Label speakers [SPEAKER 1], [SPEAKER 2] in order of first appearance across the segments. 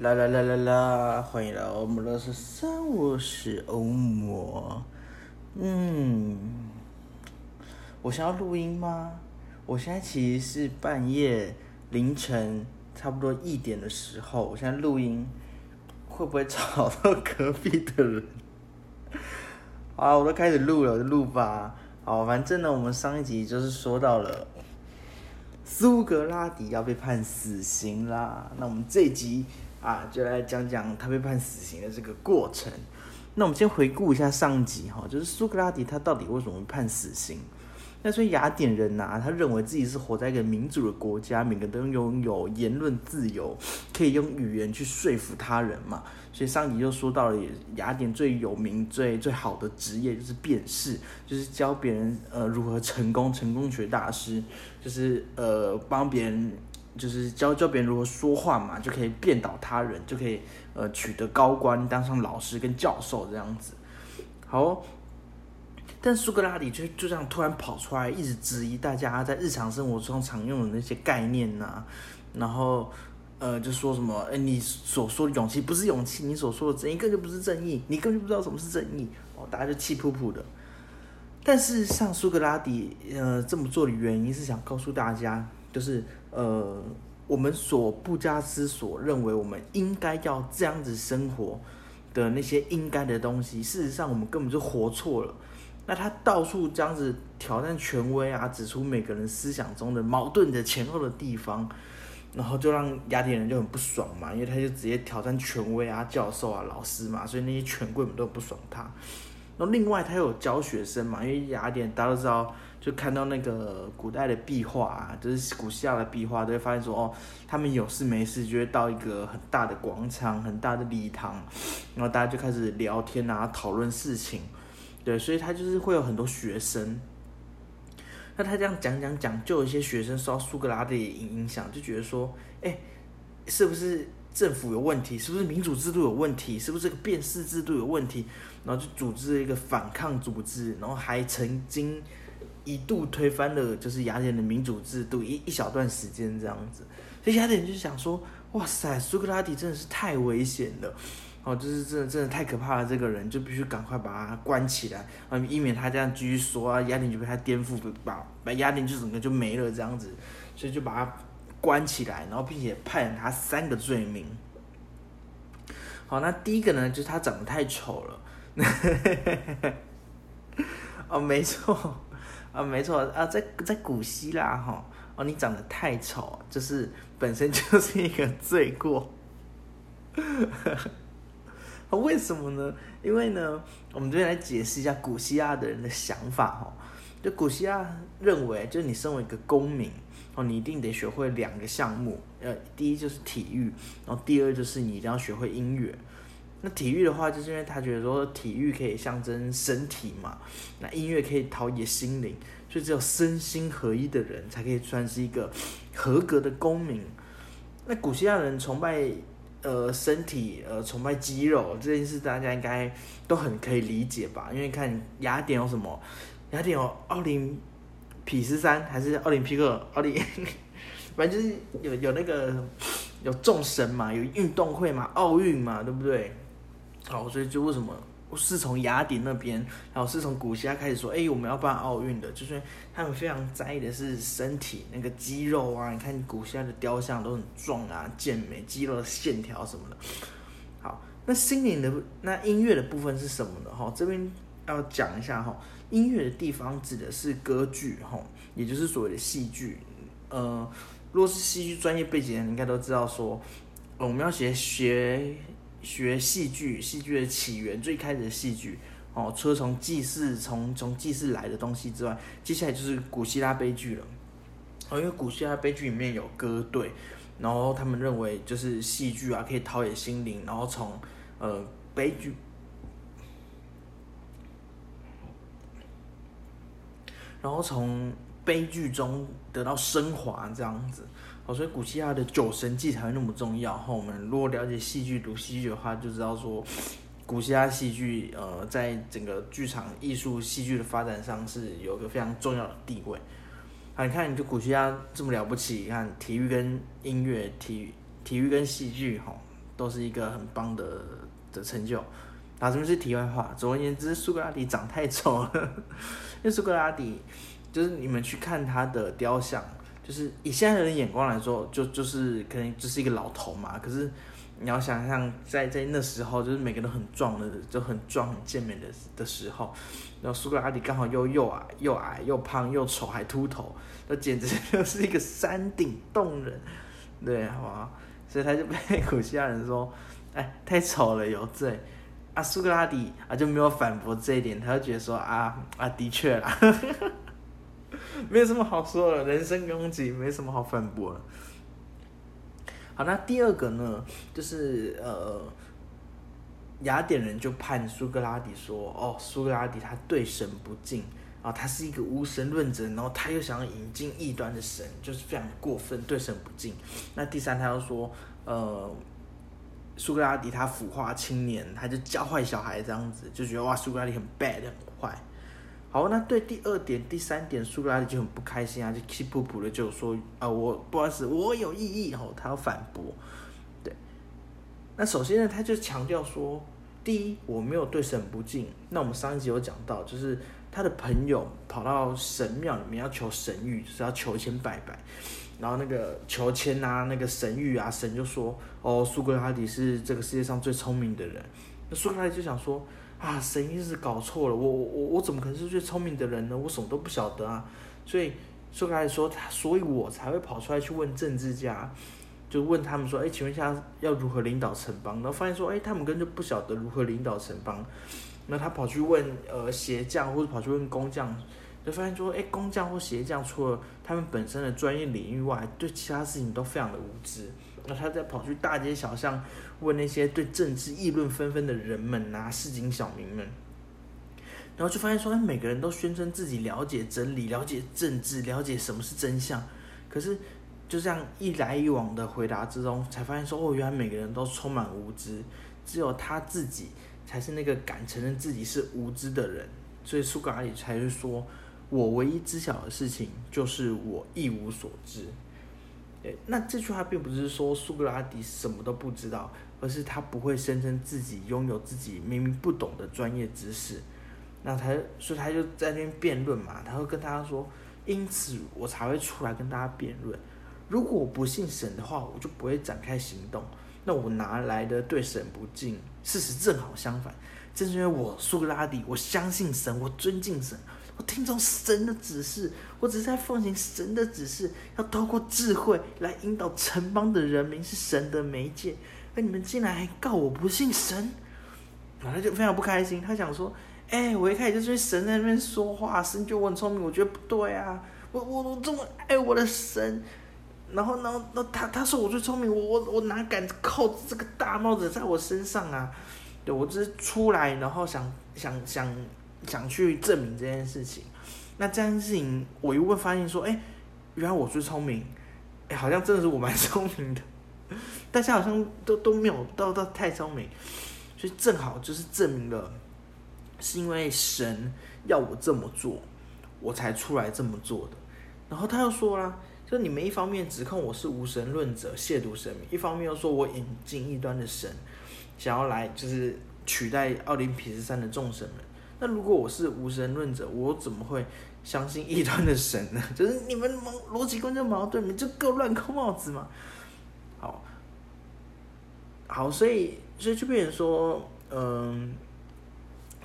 [SPEAKER 1] 啦啦啦啦啦！欢迎来到我们的十三，我是欧魔。嗯，我想要录音吗？我现在其实是半夜凌晨差不多一点的时候，我现在录音会不会吵到隔壁的人？好，我都开始录了，就录吧。好，反正呢，我们上一集就是说到了苏格拉底要被判死刑啦。那我们这一集啊，就来讲讲他被判死刑的这个过程。那我们先回顾一下上集哈，就是苏格拉底他到底为什么会判死刑？那所以雅典人呐、他认为自己是活在一个民主的国家，每个都拥有言论自由，可以用语言去说服他人嘛。所以上集就说到了，雅典最有名、最最好的职业就是辩士，就是教别人呃如何成功，成功学大师，就是呃帮别人，就是教教别人如何说话嘛，就可以变倒他人，就可以呃取得高官，当上老师跟教授这样子。好、但苏格拉底就就这样突然跑出来，一直质疑大家在日常生活中常用的那些概念呐、然后呃就说什么，哎，你所说的勇气不是勇气，你所说的正义根本就不是正义，你根本就不知道什么是正义，哦，大家就气噗噗的。但是像，苏格拉底呃这么做的原因是想告诉大家，就是呃我们所不加思索认为我们应该要这样子生活的那些应该的东西，事实上我们根本就活错了。那他到处这样子挑战权威啊，指出每个人思想中的矛盾的前后的地方，然后就让雅典人就很不爽嘛，因为他就直接挑战权威啊、教授啊、老师嘛，所以那些权贵们都很不爽他。然后另外他有教学生嘛，因为雅典大家都知道，就看到那个古代的壁画啊，就是古希腊的壁画，都会发现说哦，他们有事没事就会到一个很大的广场、很大的礼堂，然后大家就开始聊天啊，讨论事情。对，所以他就是会有很多学生。那他这样讲讲讲，就有一些学生受到苏格拉底的影响，就觉得说，哎，是不是政府有问题？是不是民主制度有问题？是不是这个辨识制度有问题？然后就组织了一个反抗组织，然后还曾经一度推翻了就是雅典的民主制度一一小段时间这样子。所以雅典人就想说，哇塞，苏格拉底真的是太危险了。哦，就是真的真的太可怕了，这个人就必须赶快把他关起来，啊，以免他这样继续说啊，雅典就被他颠覆，把把雅典就整个就没了这样子，所以就把他关起来，然后并且判他三个罪名。好，那第一个呢，就是他长得太丑了。哦，没错，啊，没错啊，在在古希腊哈，哦，你长得太丑，就是本身就是一个罪过。为什么呢？因为呢，我们这边来解释一下古希腊的人的想法哈。就古希腊认为，就是你身为一个公民哦，你一定得学会两个项目，呃，第一就是体育，然后第二就是你一定要学会音乐。那体育的话，就是因为他觉得说体育可以象征身体嘛，那音乐可以陶冶心灵，所以只有身心合一的人才可以算是一个合格的公民。那古希腊人崇拜。呃，身体呃，崇拜肌肉这件事，大家应该都很可以理解吧？因为看雅典有什么，雅典有奥林匹斯山，还是奥林匹克奥林，反正就是有有那个有众神嘛，有运动会嘛，奥运嘛，对不对？好，所以就为什么我是从雅典那边，然后是从古希腊开始说，哎，我们要办奥运的，就是他们非常在意的是身体那个肌肉啊。你看古希腊的雕像都很壮啊，健美，肌肉的线条什么的。好，那心灵的那音乐的部分是什么呢？哈，这边要讲一下哈，音乐的地方指的是歌剧哈，也就是所谓的戏剧。呃，如果是戏剧专业背景的人，应该都知道说，我们要学学。学戏剧，戏剧的起源，最开始的戏剧哦，除了从祭祀从从祭祀来的东西之外，接下来就是古希腊悲剧了。哦，因为古希腊悲剧里面有歌队，然后他们认为就是戏剧啊可以陶冶心灵，然后从呃悲剧，然后从悲剧中得到升华这样子。哦，所以古希腊的酒神祭才会那么重要。后，我们如果了解戏剧、读戏剧的话，就知道说，古希腊戏剧呃，在整个剧场艺术戏剧的发展上是有一个非常重要的地位。啊，你看，你就古希腊这么了不起，你看体育跟音乐、体体育跟戏剧，哈，都是一个很棒的的成就。啊，这边是题外话。总而言之，苏格拉底长太丑了，因为苏格拉底就是你们去看他的雕像，就是以现在人的眼光来说，就就是可能就是一个老头嘛。可是你要想象，在在那时候，就是每个人都很壮的，就很壮很健美的的时候，然后苏格拉底刚好又又矮又矮又胖又丑还秃头，那简直就是一个山顶洞人，对，好吧？所以他就被古希腊人说，哎，太丑了，有罪。啊，苏格拉底啊就没有反驳这一点，他就觉得说啊啊，的确啦，没什么好说的，人身攻击没什么好反驳的。好，那第二个呢，就是呃，雅典人就判苏格拉底说，哦，苏格拉底他对神不敬啊，他是一个无神论者，然后他又想要引进异端的神，就是非常过分，对神不敬。那第三，他又说，呃。苏格拉底他腐化青年，他就教坏小孩这样子，就觉得哇，苏格拉底很 bad 很坏。好，那对第二点、第三点，苏格拉底就很不开心啊，就气噗噗的就说啊，我不好意思，我有异议哦，他要反驳。对，那首先呢，他就强调说，第一，我没有对神不敬。那我们上一集有讲到，就是他的朋友跑到神庙里面要求神谕，就是要求签拜拜。然后那个求签啊，那个神谕啊，神就说：“哦，苏格拉底是这个世界上最聪明的人。”那苏格拉底就想说：“啊，神一定是搞错了，我我我我怎么可能是最聪明的人呢？我什么都不晓得啊！”所以苏格拉底说：“他，所以我才会跑出来去问政治家，就问他们说：‘哎，请问一下要如何领导城邦？’然后发现说：‘哎，他们根本就不晓得如何领导城邦。’那他跑去问呃鞋匠，或者跑去问工匠。”就发现说，哎，工匠或鞋匠除了他们本身的专业领域外，对其他事情都非常的无知。那他在跑去大街小巷问那些对政治议论纷纷的人们啊，市井小民们，然后就发现说，哎，每个人都宣称自己了解真理、了解政治、了解什么是真相。可是就这样一来一往的回答之中，才发现说，哦，原来每个人都充满无知，只有他自己才是那个敢承认自己是无知的人。所以苏格拉底才会说。我唯一知晓的事情就是我一无所知。那这句话并不是说苏格拉底什么都不知道，而是他不会声称自己拥有自己明明不懂的专业知识。那他，所以他就在那边辩论嘛，他会跟大家说，因此我才会出来跟大家辩论。如果我不信神的话，我就不会展开行动。那我哪来的对神不敬？事实正好相反，正是因为我苏格拉底，我相信神，我尊敬神。我听从神的指示，我只是在奉行神的指示，要透过智慧来引导城邦的人民，是神的媒介。而你们竟然还告我不信神，他就非常不开心。他想说：“哎，我一开始就是神在那边说话，神觉得我很聪明，我觉得不对啊。我我我这么爱我的神，然后然后那他他说我最聪明，我我我哪敢扣这个大帽子在我身上啊？对我只是出来，然后想想想。”想去证明这件事情，那这件事情我一问发现说，哎，原来我最聪明，哎，好像真的是我蛮聪明的，大家好像都都没有到到太聪明，所以正好就是证明了，是因为神要我这么做，我才出来这么做的。然后他又说啦，就你们一方面指控我是无神论者，亵渎神明，一方面又说我引进异端的神，想要来就是取代奥林匹斯山的众神们。那如果我是无神论者，我怎么会相信异端的神呢？就是你们逻逻辑根本矛盾，你就够乱扣帽子嘛。好，好，所以所以就变成说，嗯，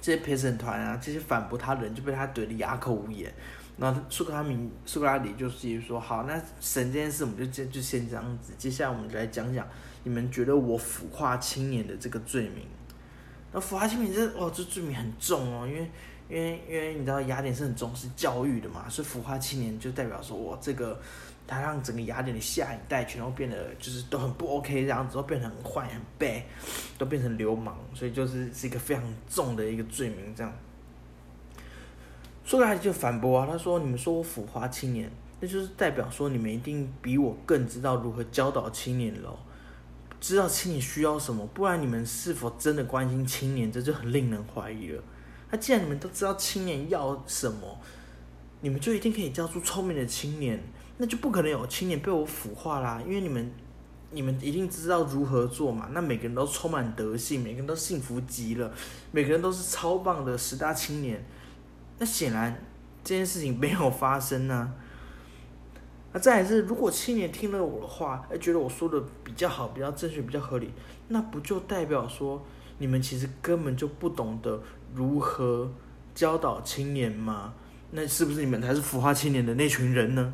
[SPEAKER 1] 这些陪审团啊，这些反驳他的人就被他怼得哑口无言。那苏格拉明苏格拉底就是说，好，那神这件事我们就就就先这样子，接下来我们就来讲讲你们觉得我腐化青年的这个罪名。那腐化青年这哦，这罪名很重哦，因为因为因为你知道雅典是很重视教育的嘛，所以腐化青年就代表说，我这个他让整个雅典的下一代全都变得就是都很不 OK 这样子，都变成很坏很 bad，都变成流氓，所以就是是一个非常重的一个罪名这样。说来就反驳啊，他说你们说我腐化青年，那就是代表说你们一定比我更知道如何教导青年喽。知道青年需要什么，不然你们是否真的关心青年，这就很令人怀疑了。那既然你们都知道青年要什么，你们就一定可以教出聪明的青年，那就不可能有青年被我腐化啦。因为你们你们一定知道如何做嘛？那每个人都充满德性，每个人都幸福极了，每个人都是超棒的十大青年。那显然这件事情没有发生呢。那再来是，如果青年听了我的话，哎，觉得我说的比较好，比较正确，比较合理，那不就代表说你们其实根本就不懂得如何教导青年吗？那是不是你们才是腐化青年的那群人呢？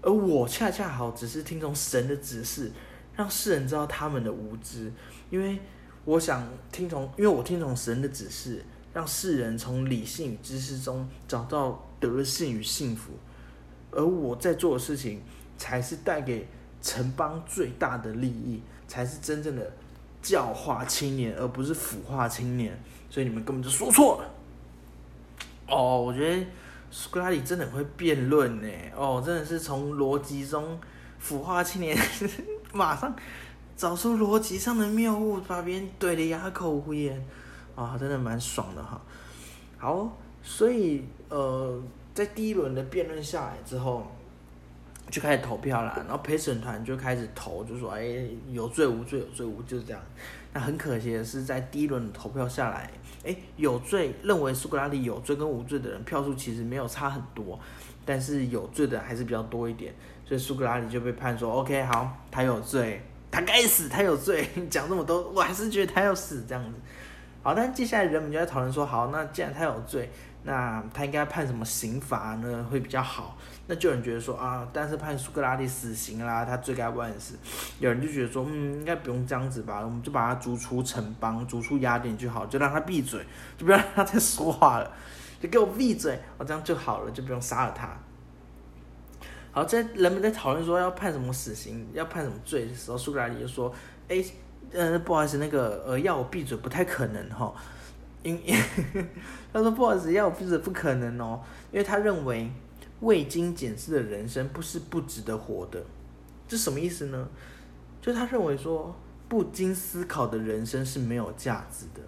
[SPEAKER 1] 而我恰恰好只是听从神的指示，让世人知道他们的无知，因为我想听从，因为我听从神的指示，让世人从理性与知识中找到德性与幸福。而我在做的事情，才是带给城邦最大的利益，才是真正的教化青年，而不是腐化青年。所以你们根本就说错了。哦，我觉得。苏格拉底真的会辩论呢，哦，真的是从逻辑中腐化青年，马上找出逻辑上的谬误，把别人怼得哑口无言，啊，真的蛮爽的哈。好，所以呃，在第一轮的辩论下来之后，就开始投票啦，然后陪审团就开始投，就说哎，有罪无罪，有罪无，就是这样。那很可惜的是，在第一轮的投票下来。哎，有罪认为苏格拉底有罪跟无罪的人票数其实没有差很多，但是有罪的还是比较多一点，所以苏格拉底就被判说 OK 好，他有罪，他该死，他有罪。讲这么多，我还是觉得他要死这样子。好，但接下来人们就在讨论说，好，那既然他有罪。那他应该判什么刑罚呢？会比较好。那就有人觉得说啊，但是判苏格拉底死刑啦，他罪该万死。有人就觉得说，嗯，应该不用这样子吧，我们就把他逐出城邦，逐出雅典就好，就让他闭嘴，就不要让他再说话了，就给我闭嘴，哦，这样就好了，就不用杀了他。好，在人们在讨论说要判什么死刑，要判什么罪的时候，苏格拉底就说，哎，呃，不好意思，那个呃，要我闭嘴不太可能哈。因 他说不好意思，要我闭嘴不可能哦，因为他认为未经检视的人生不是不值得活的，这什么意思呢？就他认为说不经思考的人生是没有价值的，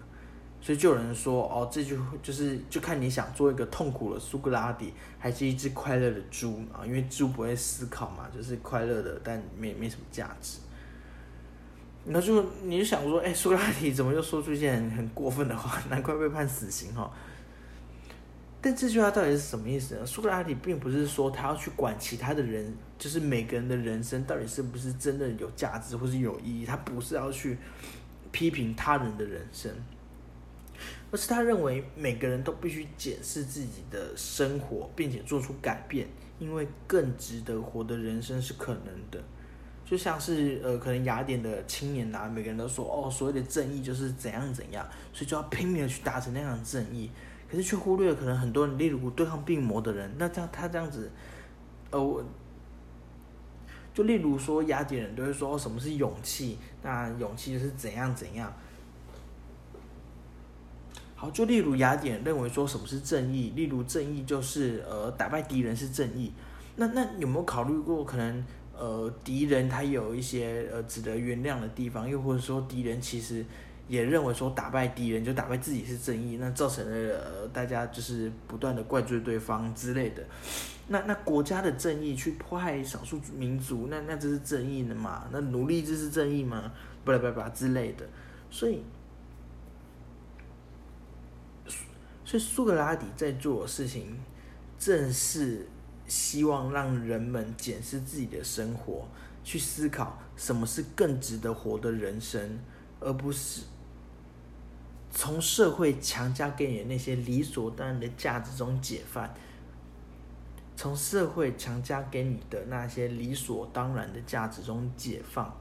[SPEAKER 1] 所以就有人说哦，这就就是就看你想做一个痛苦的苏格拉底，还是一只快乐的猪啊？因为猪不会思考嘛，就是快乐的，但没没什么价值。那就你就想说，哎，苏格拉底怎么又说出一件很很过分的话？难怪被判死刑哈。但这句话到底是什么意思呢？苏格拉底并不是说他要去管其他的人，就是每个人的人生到底是不是真的有价值或是有意义。他不是要去批评他人的人生，而是他认为每个人都必须检视自己的生活，并且做出改变，因为更值得活的人生是可能的。就像是呃，可能雅典的青年呐，每个人都说哦，所谓的正义就是怎样怎样，所以就要拼命的去达成那样的正义，可是却忽略了可能很多人，例如对抗病魔的人，那这样他这样子，呃，我就例如说雅典人都会说什么是勇气，那勇气就是怎样怎样。好，就例如雅典认为说什么是正义，例如正义就是呃打败敌人是正义，那那有没有考虑过可能？呃，敌人他有一些呃值得原谅的地方，又或者说敌人其实也认为说打败敌人就打败自己是正义，那造成了呃大家就是不断的怪罪对方之类的。那那国家的正义去迫害少数民族，那那这是正义的嘛？那奴隶制是正义吗？不啦不啦之类的。所以，所以苏格拉底在做事情正是。希望让人们检视自己的生活，去思考什么是更值得活的人生，而不是从社会强加给你的那些理所当然的价值中解放。从社会强加给你的那些理所当然的价值中解放，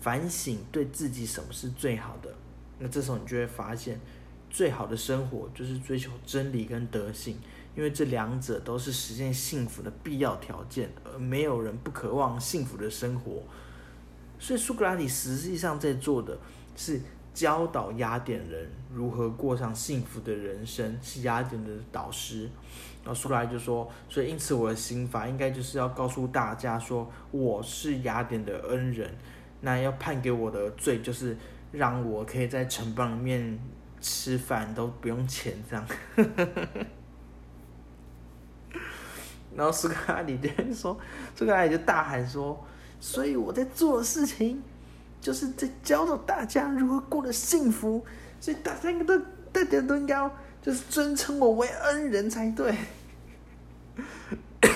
[SPEAKER 1] 反省对自己什么是最好的。那这时候你就会发现，最好的生活就是追求真理跟德性。因为这两者都是实现幸福的必要条件，而没有人不渴望幸福的生活。所以苏格拉底实际上在做的是教导雅典人如何过上幸福的人生，是雅典的导师。然后苏格拉底就说：“所以因此我的刑罚应该就是要告诉大家说，我是雅典的恩人，那要判给我的罪就是让我可以在城邦里面吃饭都不用钱，这样。”然后苏格拉底就说：“苏格拉底就大喊说，所以我在做的事情，就是在教导大家如何过得幸福。所以大家都大家都应该就是尊称我为恩人才对。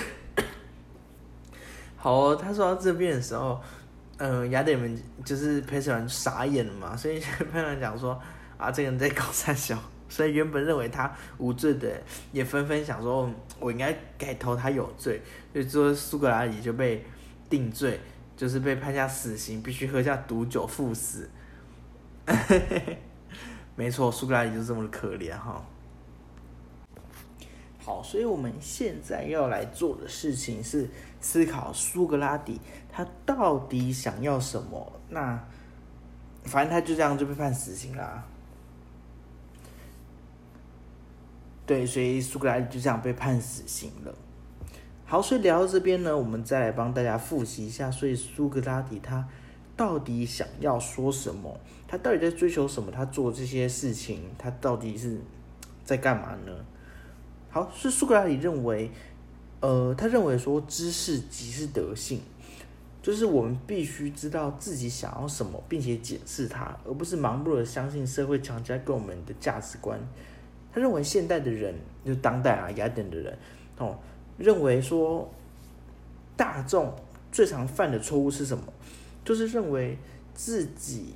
[SPEAKER 1] 好，哦他说到这边的时候，嗯，雅典们就是陪审员傻眼了嘛，所以陪审团讲说啊，这个人在搞三小。所以原本认为他无罪的，也纷纷想说，我应该改投他有罪，所以说苏格拉底就被定罪，就是被判下死刑，必须喝下毒酒赴死。没错，苏格拉底就这么可怜哈。好，所以我们现在要来做的事情是思考苏格拉底他到底想要什么。那反正他就这样就被判死刑啦。对，所以苏格拉底就这样被判死刑了。好，所以聊到这边呢，我们再来帮大家复习一下。所以苏格拉底他到底想要说什么？他到底在追求什么？他做这些事情，他到底是在干嘛呢？好，是苏格拉底认为，呃，他认为说知识即是德性，就是我们必须知道自己想要什么，并且解释它，而不是盲目的相信社会强加给我们的价值观。他认为现代的人，就当代啊雅典的人，哦，认为说大众最常犯的错误是什么？就是认为自己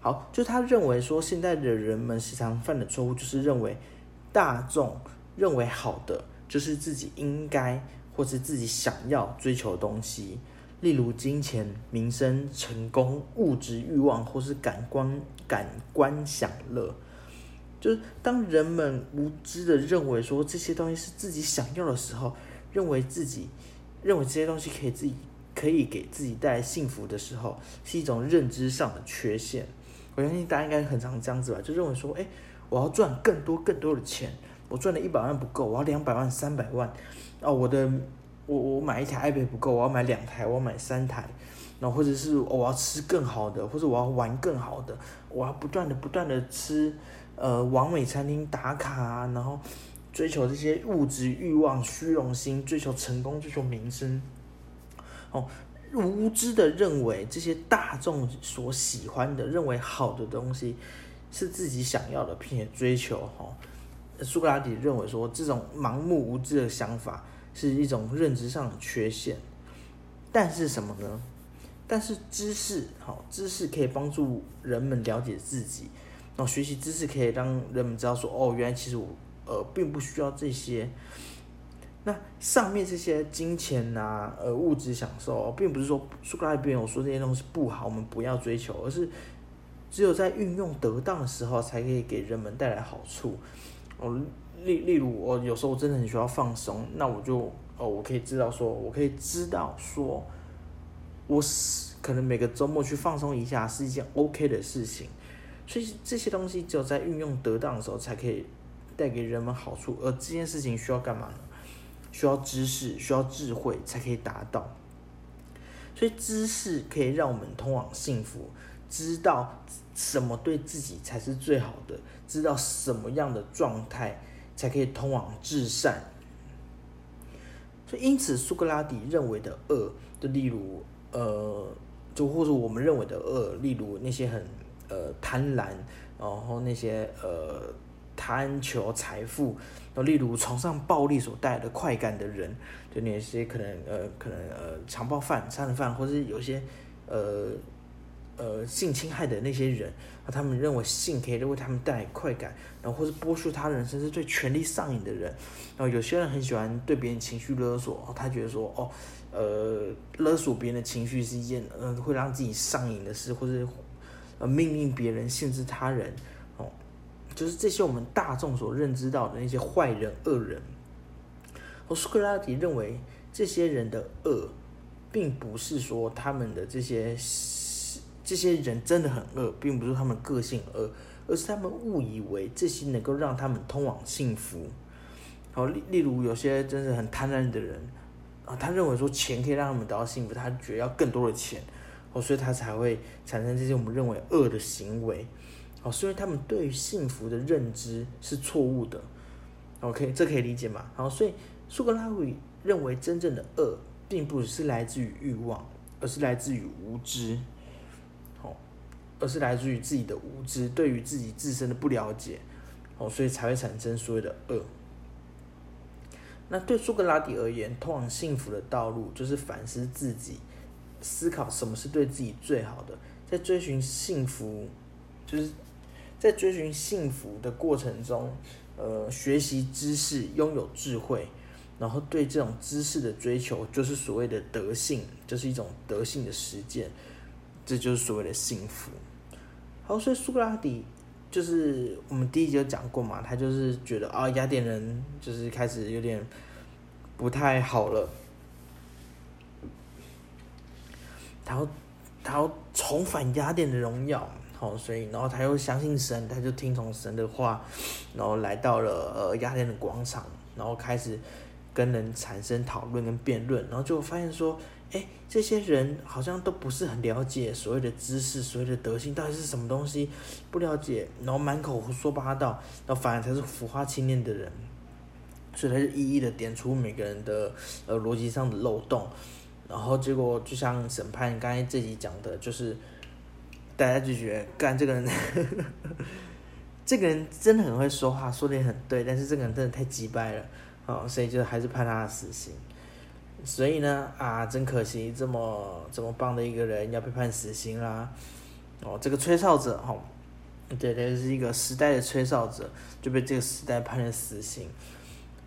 [SPEAKER 1] 好，就他认为说现在的人们时常犯的错误，就是认为大众认为好的，就是自己应该或是自己想要追求的东西。例如金钱、名声、成功、物质欲望，或是感官感官享乐，就是当人们无知的认为说这些东西是自己想要的时候，认为自己认为这些东西可以自己可以给自己带来幸福的时候，是一种认知上的缺陷。我相信大家应该很常这样子吧，就认为说，哎，我要赚更多更多的钱，我赚了一百万不够，我要两百万、三百万，哦，我的。我我买一台 iPad 不够，我要买两台，我要买三台，然后或者是我要吃更好的，或者我要玩更好的，我要不断的不断的吃，呃，完美餐厅打卡啊，然后追求这些物质欲望、虚荣心，追求成功、追求名声，哦，无知的认为这些大众所喜欢的、认为好的东西是自己想要的，并且追求哈。苏格拉底认为说，这种盲目无知的想法。是一种认知上的缺陷，但是什么呢？但是知识，好，知识可以帮助人们了解自己，那学习知识可以让人们知道说，哦，原来其实我，呃，并不需要这些。那上面这些金钱呐，呃，物质享受，并不是说苏格拉底有说这些东西不好，我们不要追求，而是只有在运用得当的时候，才可以给人们带来好处。哦。例例如，我有时候真的很需要放松，那我就哦，我可以知道说，我可以知道说，我是可能每个周末去放松一下是一件 OK 的事情，所以这些东西只有在运用得当的时候才可以带给人们好处，而这件事情需要干嘛呢？需要知识，需要智慧才可以达到，所以知识可以让我们通往幸福，知道什么对自己才是最好的，知道什么样的状态。才可以通往至善，所以因此苏格拉底认为的恶，就例如呃，就或者我们认为的恶，例如那些很呃贪婪，然后那些呃贪求财富，然后例如崇尚暴力所带来的快感的人，就那些可能呃可能呃强暴犯、杀人犯，或者有些呃。呃，性侵害的那些人，啊，他们认为性可以为他们带来快感，然后或是剥削他人，甚至对权力上瘾的人，然后有些人很喜欢对别人情绪勒索，他觉得说，哦，呃，勒索别人的情绪是一件，呃，会让自己上瘾的事，或者呃，命令别人限制他人，哦，就是这些我们大众所认知到的那些坏人、恶人。而苏格拉底认为，这些人的恶，并不是说他们的这些。这些人真的很恶，并不是他们个性恶，而是他们误以为这些能够让他们通往幸福。好，例例如有些真的很贪婪的人啊，他认为说钱可以让他们得到幸福，他觉得要更多的钱，哦，所以他才会产生这些我们认为恶的行为。哦，所以他们对于幸福的认知是错误的。OK，这可以理解吗？好，所以苏格拉底认为真正的恶并不是来自于欲望，而是来自于无知，而是来自于自己的无知，对于自己自身的不了解，哦，所以才会产生所谓的恶。那对苏格拉底而言，通往幸福的道路就是反思自己，思考什么是对自己最好的，在追寻幸福，就是在追寻幸福的过程中，呃，学习知识，拥有智慧，然后对这种知识的追求，就是所谓的德性，就是一种德性的实践，这就是所谓的幸福。好，所以苏格拉底。就是我们第一集有讲过嘛，他就是觉得啊，雅典人就是开始有点不太好了，他要他要重返雅典的荣耀，好，所以然后他又相信神，他就听从神的话，然后来到了呃雅典的广场，然后开始跟人产生讨论跟辩论，然后就发现说。哎，这些人好像都不是很了解所谓的知识，所谓的德性到底是什么东西，不了解，然后满口胡说八道，然后反而才是浮化青年的人，所以他就一一的点出每个人的呃逻辑上的漏洞，然后结果就像审判刚才这集讲的，就是大家就觉得干这个人，这个人真的很会说话，说的也很对，但是这个人真的太鸡掰了，啊，所以就还是判他的死刑。所以呢，啊，真可惜，这么这么棒的一个人要被判死刑啦！哦，这个吹哨者，哈，对对，是一个时代的吹哨者，就被这个时代判了死刑。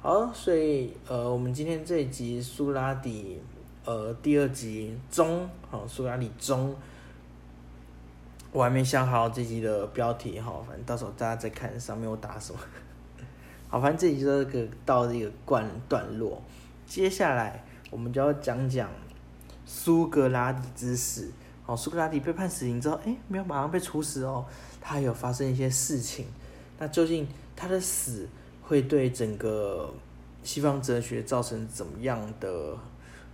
[SPEAKER 1] 好，所以呃，我们今天这一集苏拉底，呃，第二集中，好，苏拉底中，我还没想好这集的标题，哈，反正到时候大家再看上面我打什么。好，反正这集就这个到这个段段落，接下来。我们就要讲讲苏格拉底之死。哦，苏格拉底被判死刑之后，哎，没有马上被处死哦，他有发生一些事情。那究竟他的死会对整个西方哲学造成怎么样的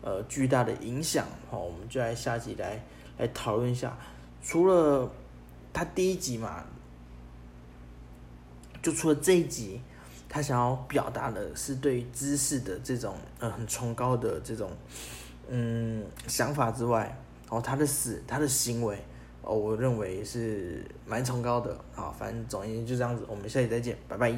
[SPEAKER 1] 呃巨大的影响？好，我们就来下集来来讨论一下。除了他第一集嘛，就除了这一集。他想要表达的是对知识的这种呃很崇高的这种嗯想法之外，然后他的死，他的行为，哦，我认为是蛮崇高的啊。反正总言之就这样子，我们下期再见，拜拜。